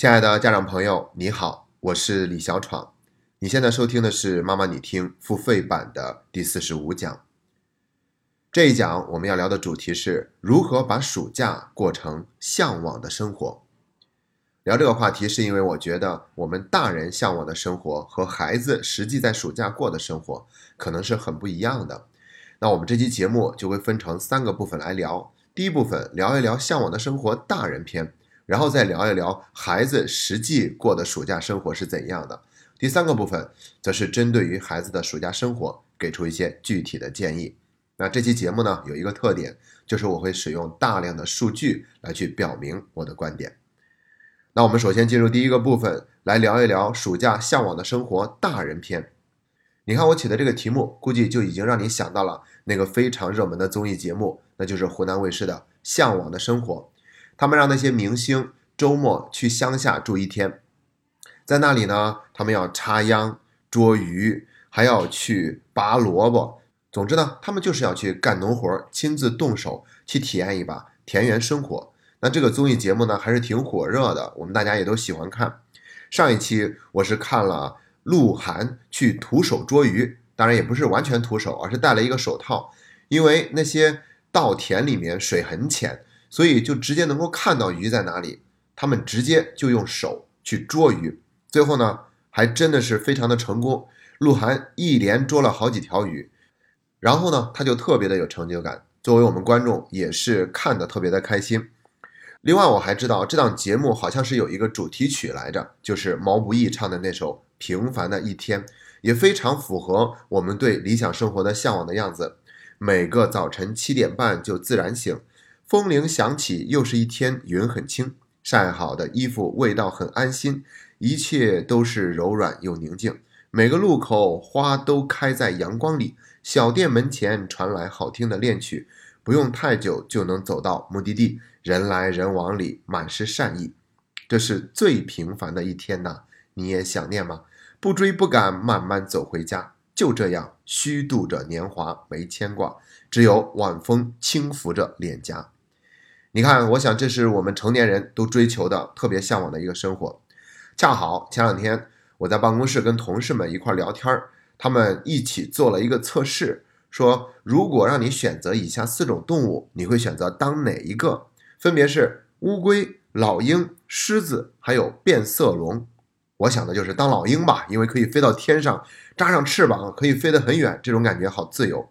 亲爱的家长朋友，你好，我是李小闯。你现在收听的是妈妈你听付费版的第四十五讲。这一讲我们要聊的主题是如何把暑假过成向往的生活。聊这个话题是因为我觉得我们大人向往的生活和孩子实际在暑假过的生活可能是很不一样的。那我们这期节目就会分成三个部分来聊。第一部分聊一聊向往的生活大人篇。然后再聊一聊孩子实际过的暑假生活是怎样的。第三个部分则是针对于孩子的暑假生活给出一些具体的建议。那这期节目呢有一个特点，就是我会使用大量的数据来去表明我的观点。那我们首先进入第一个部分，来聊一聊暑假向往的生活大人篇。你看我起的这个题目，估计就已经让你想到了那个非常热门的综艺节目，那就是湖南卫视的《向往的生活》。他们让那些明星周末去乡下住一天，在那里呢，他们要插秧、捉鱼，还要去拔萝卜。总之呢，他们就是要去干农活，亲自动手去体验一把田园生活。那这个综艺节目呢，还是挺火热的，我们大家也都喜欢看。上一期我是看了鹿晗去徒手捉鱼，当然也不是完全徒手，而是戴了一个手套，因为那些稻田里面水很浅。所以就直接能够看到鱼在哪里，他们直接就用手去捉鱼，最后呢还真的是非常的成功。鹿晗一连捉了好几条鱼，然后呢他就特别的有成就感，作为我们观众也是看的特别的开心。另外我还知道这档节目好像是有一个主题曲来着，就是毛不易唱的那首《平凡的一天》，也非常符合我们对理想生活的向往的样子。每个早晨七点半就自然醒。风铃响起，又是一天，云很轻，晒好的衣服味道很安心，一切都是柔软又宁静。每个路口花都开在阳光里，小店门前传来好听的恋曲，不用太久就能走到目的地。人来人往里满是善意，这是最平凡的一天呐！你也想念吗？不追不赶，慢慢走回家，就这样虚度着年华，没牵挂，只有晚风轻拂着脸颊。你看，我想这是我们成年人都追求的、特别向往的一个生活。恰好前两天我在办公室跟同事们一块聊天儿，他们一起做了一个测试，说如果让你选择以下四种动物，你会选择当哪一个？分别是乌龟、老鹰、狮子，还有变色龙。我想的就是当老鹰吧，因为可以飞到天上，扎上翅膀可以飞得很远，这种感觉好自由。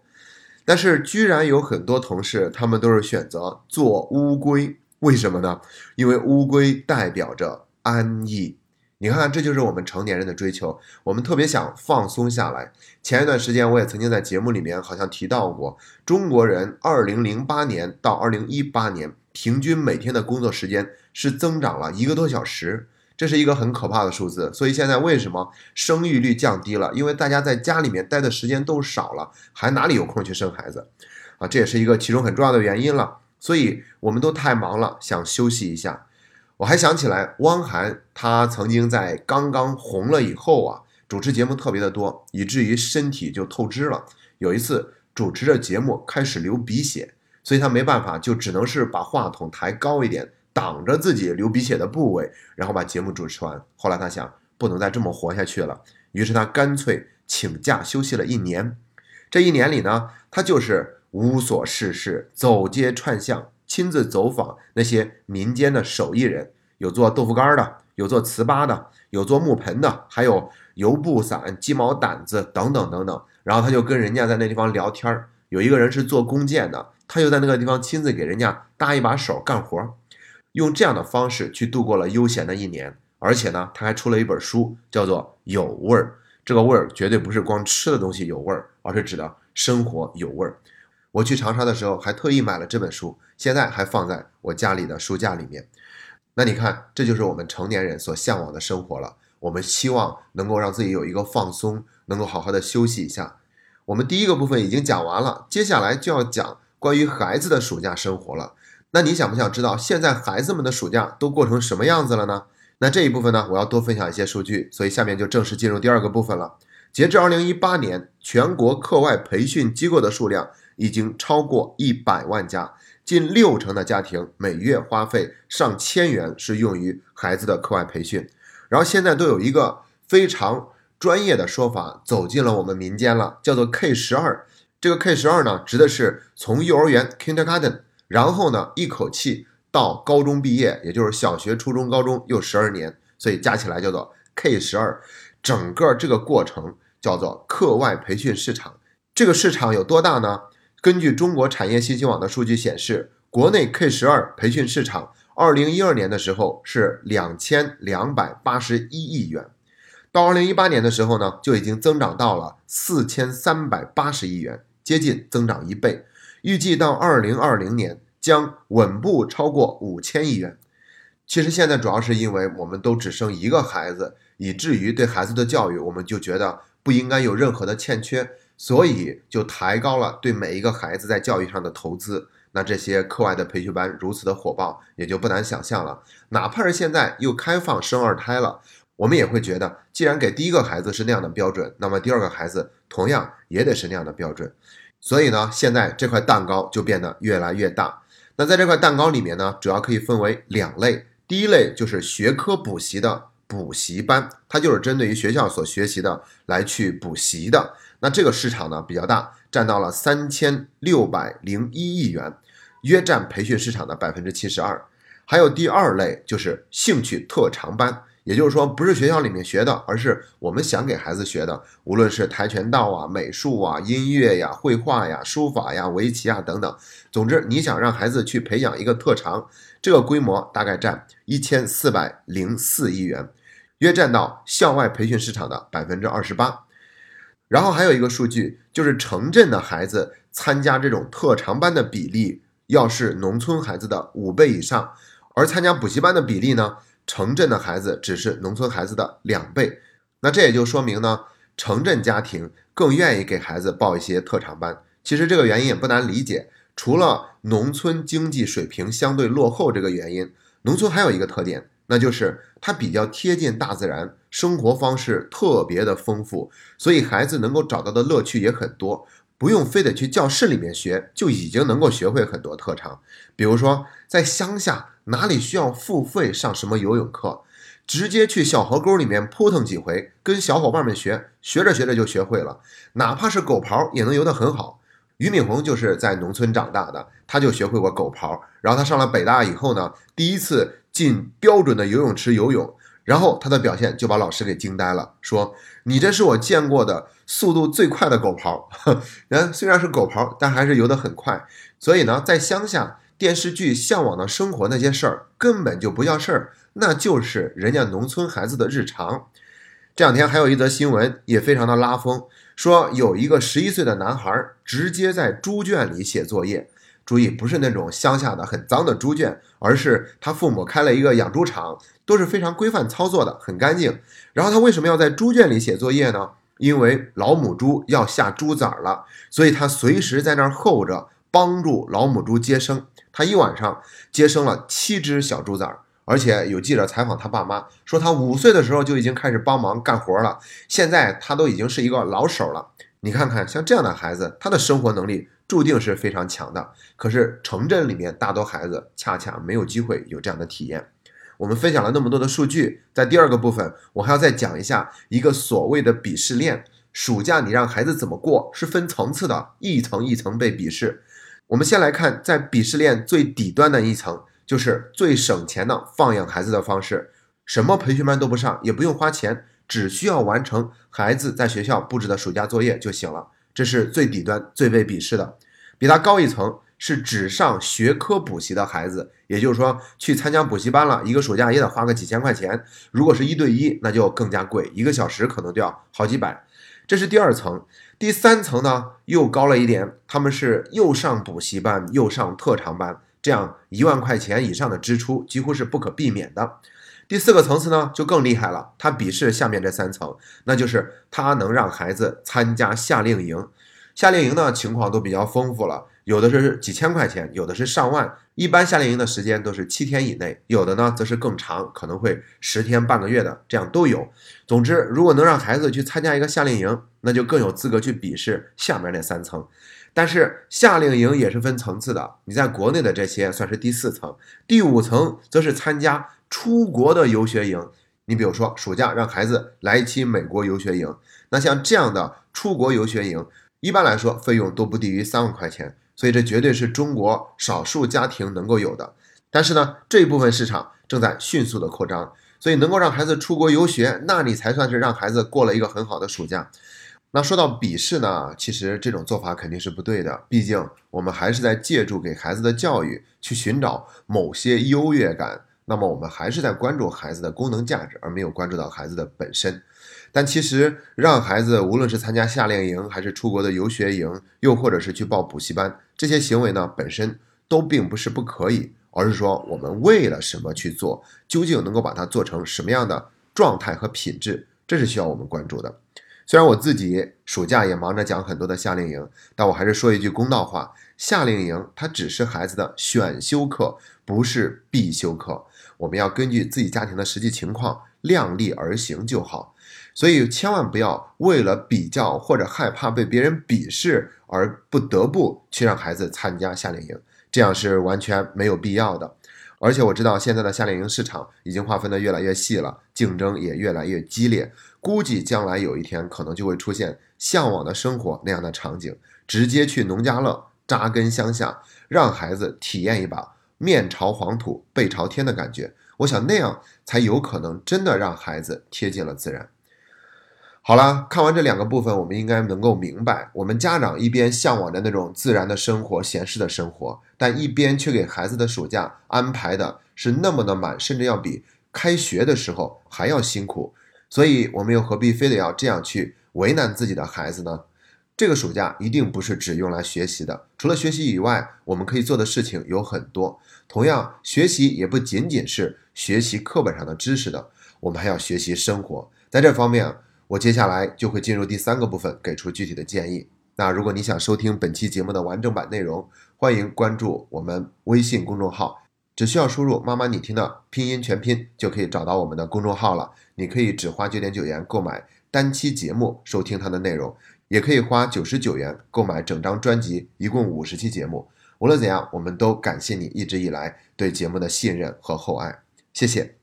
但是居然有很多同事，他们都是选择做乌龟，为什么呢？因为乌龟代表着安逸。你看，这就是我们成年人的追求。我们特别想放松下来。前一段时间，我也曾经在节目里面好像提到过，中国人2008年到2018年平均每天的工作时间是增长了一个多小时。这是一个很可怕的数字，所以现在为什么生育率降低了？因为大家在家里面待的时间都少了，还哪里有空去生孩子啊？这也是一个其中很重要的原因了。所以我们都太忙了，想休息一下。我还想起来，汪涵他曾经在刚刚红了以后啊，主持节目特别的多，以至于身体就透支了。有一次主持着节目开始流鼻血，所以他没办法，就只能是把话筒抬高一点。挡着自己流鼻血的部位，然后把节目主持完。后来他想，不能再这么活下去了，于是他干脆请假休息了一年。这一年里呢，他就是无所事事，走街串巷，亲自走访那些民间的手艺人，有做豆腐干的，有做糍粑的，有做木盆的，还有油布伞、鸡毛掸子等等等等。然后他就跟人家在那地方聊天儿。有一个人是做弓箭的，他就在那个地方亲自给人家搭一把手干活。用这样的方式去度过了悠闲的一年，而且呢，他还出了一本书，叫做《有味儿》。这个味儿绝对不是光吃的东西有味儿，而是指的生活有味儿。我去长沙的时候还特意买了这本书，现在还放在我家里的书架里面。那你看，这就是我们成年人所向往的生活了。我们希望能够让自己有一个放松，能够好好的休息一下。我们第一个部分已经讲完了，接下来就要讲关于孩子的暑假生活了。那你想不想知道现在孩子们的暑假都过成什么样子了呢？那这一部分呢，我要多分享一些数据，所以下面就正式进入第二个部分了。截至二零一八年，全国课外培训机构的数量已经超过一百万家，近六成的家庭每月花费上千元是用于孩子的课外培训。然后现在都有一个非常专业的说法走进了我们民间了，叫做 K 十二。这个 K 十二呢，指的是从幼儿园 Kindergarten，然后呢一口气到高中毕业，也就是小学、初中、高中又十二年，所以加起来叫做 K 十二。整个这个过程叫做课外培训市场。这个市场有多大呢？根据中国产业信息网的数据显示，国内 K 十二培训市场，二零一二年的时候是两千两百八十一亿元，到二零一八年的时候呢，就已经增长到了四千三百八十亿元。接近增长一倍，预计到二零二零年将稳步超过五千亿元。其实现在主要是因为我们都只生一个孩子，以至于对孩子的教育我们就觉得不应该有任何的欠缺，所以就抬高了对每一个孩子在教育上的投资。那这些课外的培训班如此的火爆，也就不难想象了。哪怕是现在又开放生二胎了，我们也会觉得，既然给第一个孩子是那样的标准，那么第二个孩子同样也得是那样的标准。所以呢，现在这块蛋糕就变得越来越大。那在这块蛋糕里面呢，主要可以分为两类。第一类就是学科补习的补习班，它就是针对于学校所学习的来去补习的。那这个市场呢比较大，占到了三千六百零一亿元，约占培训市场的百分之七十二。还有第二类就是兴趣特长班。也就是说，不是学校里面学的，而是我们想给孩子学的，无论是跆拳道啊、美术啊、音乐呀、绘画呀、书法呀、围棋啊等等。总之，你想让孩子去培养一个特长，这个规模大概占一千四百零四亿元，约占到校外培训市场的百分之二十八。然后还有一个数据，就是城镇的孩子参加这种特长班的比例，要是农村孩子的五倍以上，而参加补习班的比例呢？城镇的孩子只是农村孩子的两倍，那这也就说明呢，城镇家庭更愿意给孩子报一些特长班。其实这个原因也不难理解，除了农村经济水平相对落后这个原因，农村还有一个特点，那就是它比较贴近大自然，生活方式特别的丰富，所以孩子能够找到的乐趣也很多。不用非得去教室里面学，就已经能够学会很多特长。比如说，在乡下哪里需要付费上什么游泳课，直接去小河沟里面扑腾几回，跟小伙伴们学，学着学着就学会了。哪怕是狗刨也能游得很好。俞敏洪就是在农村长大的，他就学会过狗刨。然后他上了北大以后呢，第一次进标准的游泳池游泳。然后他的表现就把老师给惊呆了，说：“你这是我见过的速度最快的狗刨。人虽然是狗刨，但还是游得很快。所以呢，在乡下电视剧《向往的生活》那些事儿根本就不叫事儿，那就是人家农村孩子的日常。这两天还有一则新闻也非常的拉风，说有一个十一岁的男孩直接在猪圈里写作业。注意，不是那种乡下的很脏的猪圈，而是他父母开了一个养猪场。”都是非常规范操作的，很干净。然后他为什么要在猪圈里写作业呢？因为老母猪要下猪崽儿了，所以他随时在那儿候着，帮助老母猪接生。他一晚上接生了七只小猪崽儿，而且有记者采访他爸妈，说他五岁的时候就已经开始帮忙干活了，现在他都已经是一个老手了。你看看，像这样的孩子，他的生活能力注定是非常强的。可是城镇里面大多孩子恰恰没有机会有这样的体验。我们分享了那么多的数据，在第二个部分，我还要再讲一下一个所谓的鄙视链。暑假你让孩子怎么过是分层次的，一层一层被鄙视。我们先来看，在鄙视链最底端的一层，就是最省钱的放养孩子的方式，什么培训班都不上，也不用花钱，只需要完成孩子在学校布置的暑假作业就行了。这是最底端、最被鄙视的。比它高一层。是只上学科补习的孩子，也就是说去参加补习班了，一个暑假也得花个几千块钱。如果是一对一，那就更加贵，一个小时可能都要好几百。这是第二层，第三层呢又高了一点，他们是又上补习班又上特长班，这样一万块钱以上的支出几乎是不可避免的。第四个层次呢就更厉害了，他鄙视下面这三层，那就是他能让孩子参加夏令营。夏令营呢情况都比较丰富了。有的是几千块钱，有的是上万。一般夏令营的时间都是七天以内，有的呢则是更长，可能会十天半个月的，这样都有。总之，如果能让孩子去参加一个夏令营，那就更有资格去鄙视下面那三层。但是夏令营也是分层次的，你在国内的这些算是第四层，第五层则是参加出国的游学营。你比如说暑假让孩子来一期美国游学营，那像这样的出国游学营，一般来说费用都不低于三万块钱，所以这绝对是中国少数家庭能够有的。但是呢，这一部分市场正在迅速的扩张，所以能够让孩子出国游学，那你才算是让孩子过了一个很好的暑假。那说到笔试呢，其实这种做法肯定是不对的。毕竟我们还是在借助给孩子的教育去寻找某些优越感，那么我们还是在关注孩子的功能价值，而没有关注到孩子的本身。但其实让孩子无论是参加夏令营，还是出国的游学营，又或者是去报补习班，这些行为呢本身都并不是不可以，而是说我们为了什么去做，究竟能够把它做成什么样的状态和品质，这是需要我们关注的。虽然我自己暑假也忙着讲很多的夏令营，但我还是说一句公道话：夏令营它只是孩子的选修课，不是必修课。我们要根据自己家庭的实际情况量力而行就好。所以千万不要为了比较或者害怕被别人鄙视而不得不去让孩子参加夏令营，这样是完全没有必要的。而且我知道现在的夏令营市场已经划分的越来越细了，竞争也越来越激烈。估计将来有一天可能就会出现向往的生活那样的场景，直接去农家乐扎根乡下，让孩子体验一把面朝黄土背朝天的感觉。我想那样才有可能真的让孩子贴近了自然。好了，看完这两个部分，我们应该能够明白，我们家长一边向往着那种自然的生活、闲适的生活，但一边却给孩子的暑假安排的是那么的满，甚至要比开学的时候还要辛苦。所以，我们又何必非得要这样去为难自己的孩子呢？这个暑假一定不是只用来学习的，除了学习以外，我们可以做的事情有很多。同样，学习也不仅仅是学习课本上的知识的，我们还要学习生活。在这方面，我接下来就会进入第三个部分，给出具体的建议。那如果你想收听本期节目的完整版内容，欢迎关注我们微信公众号，只需要输入“妈妈你听”的拼音全拼，就可以找到我们的公众号了。你可以只花九点九元购买单期节目收听它的内容，也可以花九十九元购买整张专辑，一共五十期节目。无论怎样，我们都感谢你一直以来对节目的信任和厚爱，谢谢。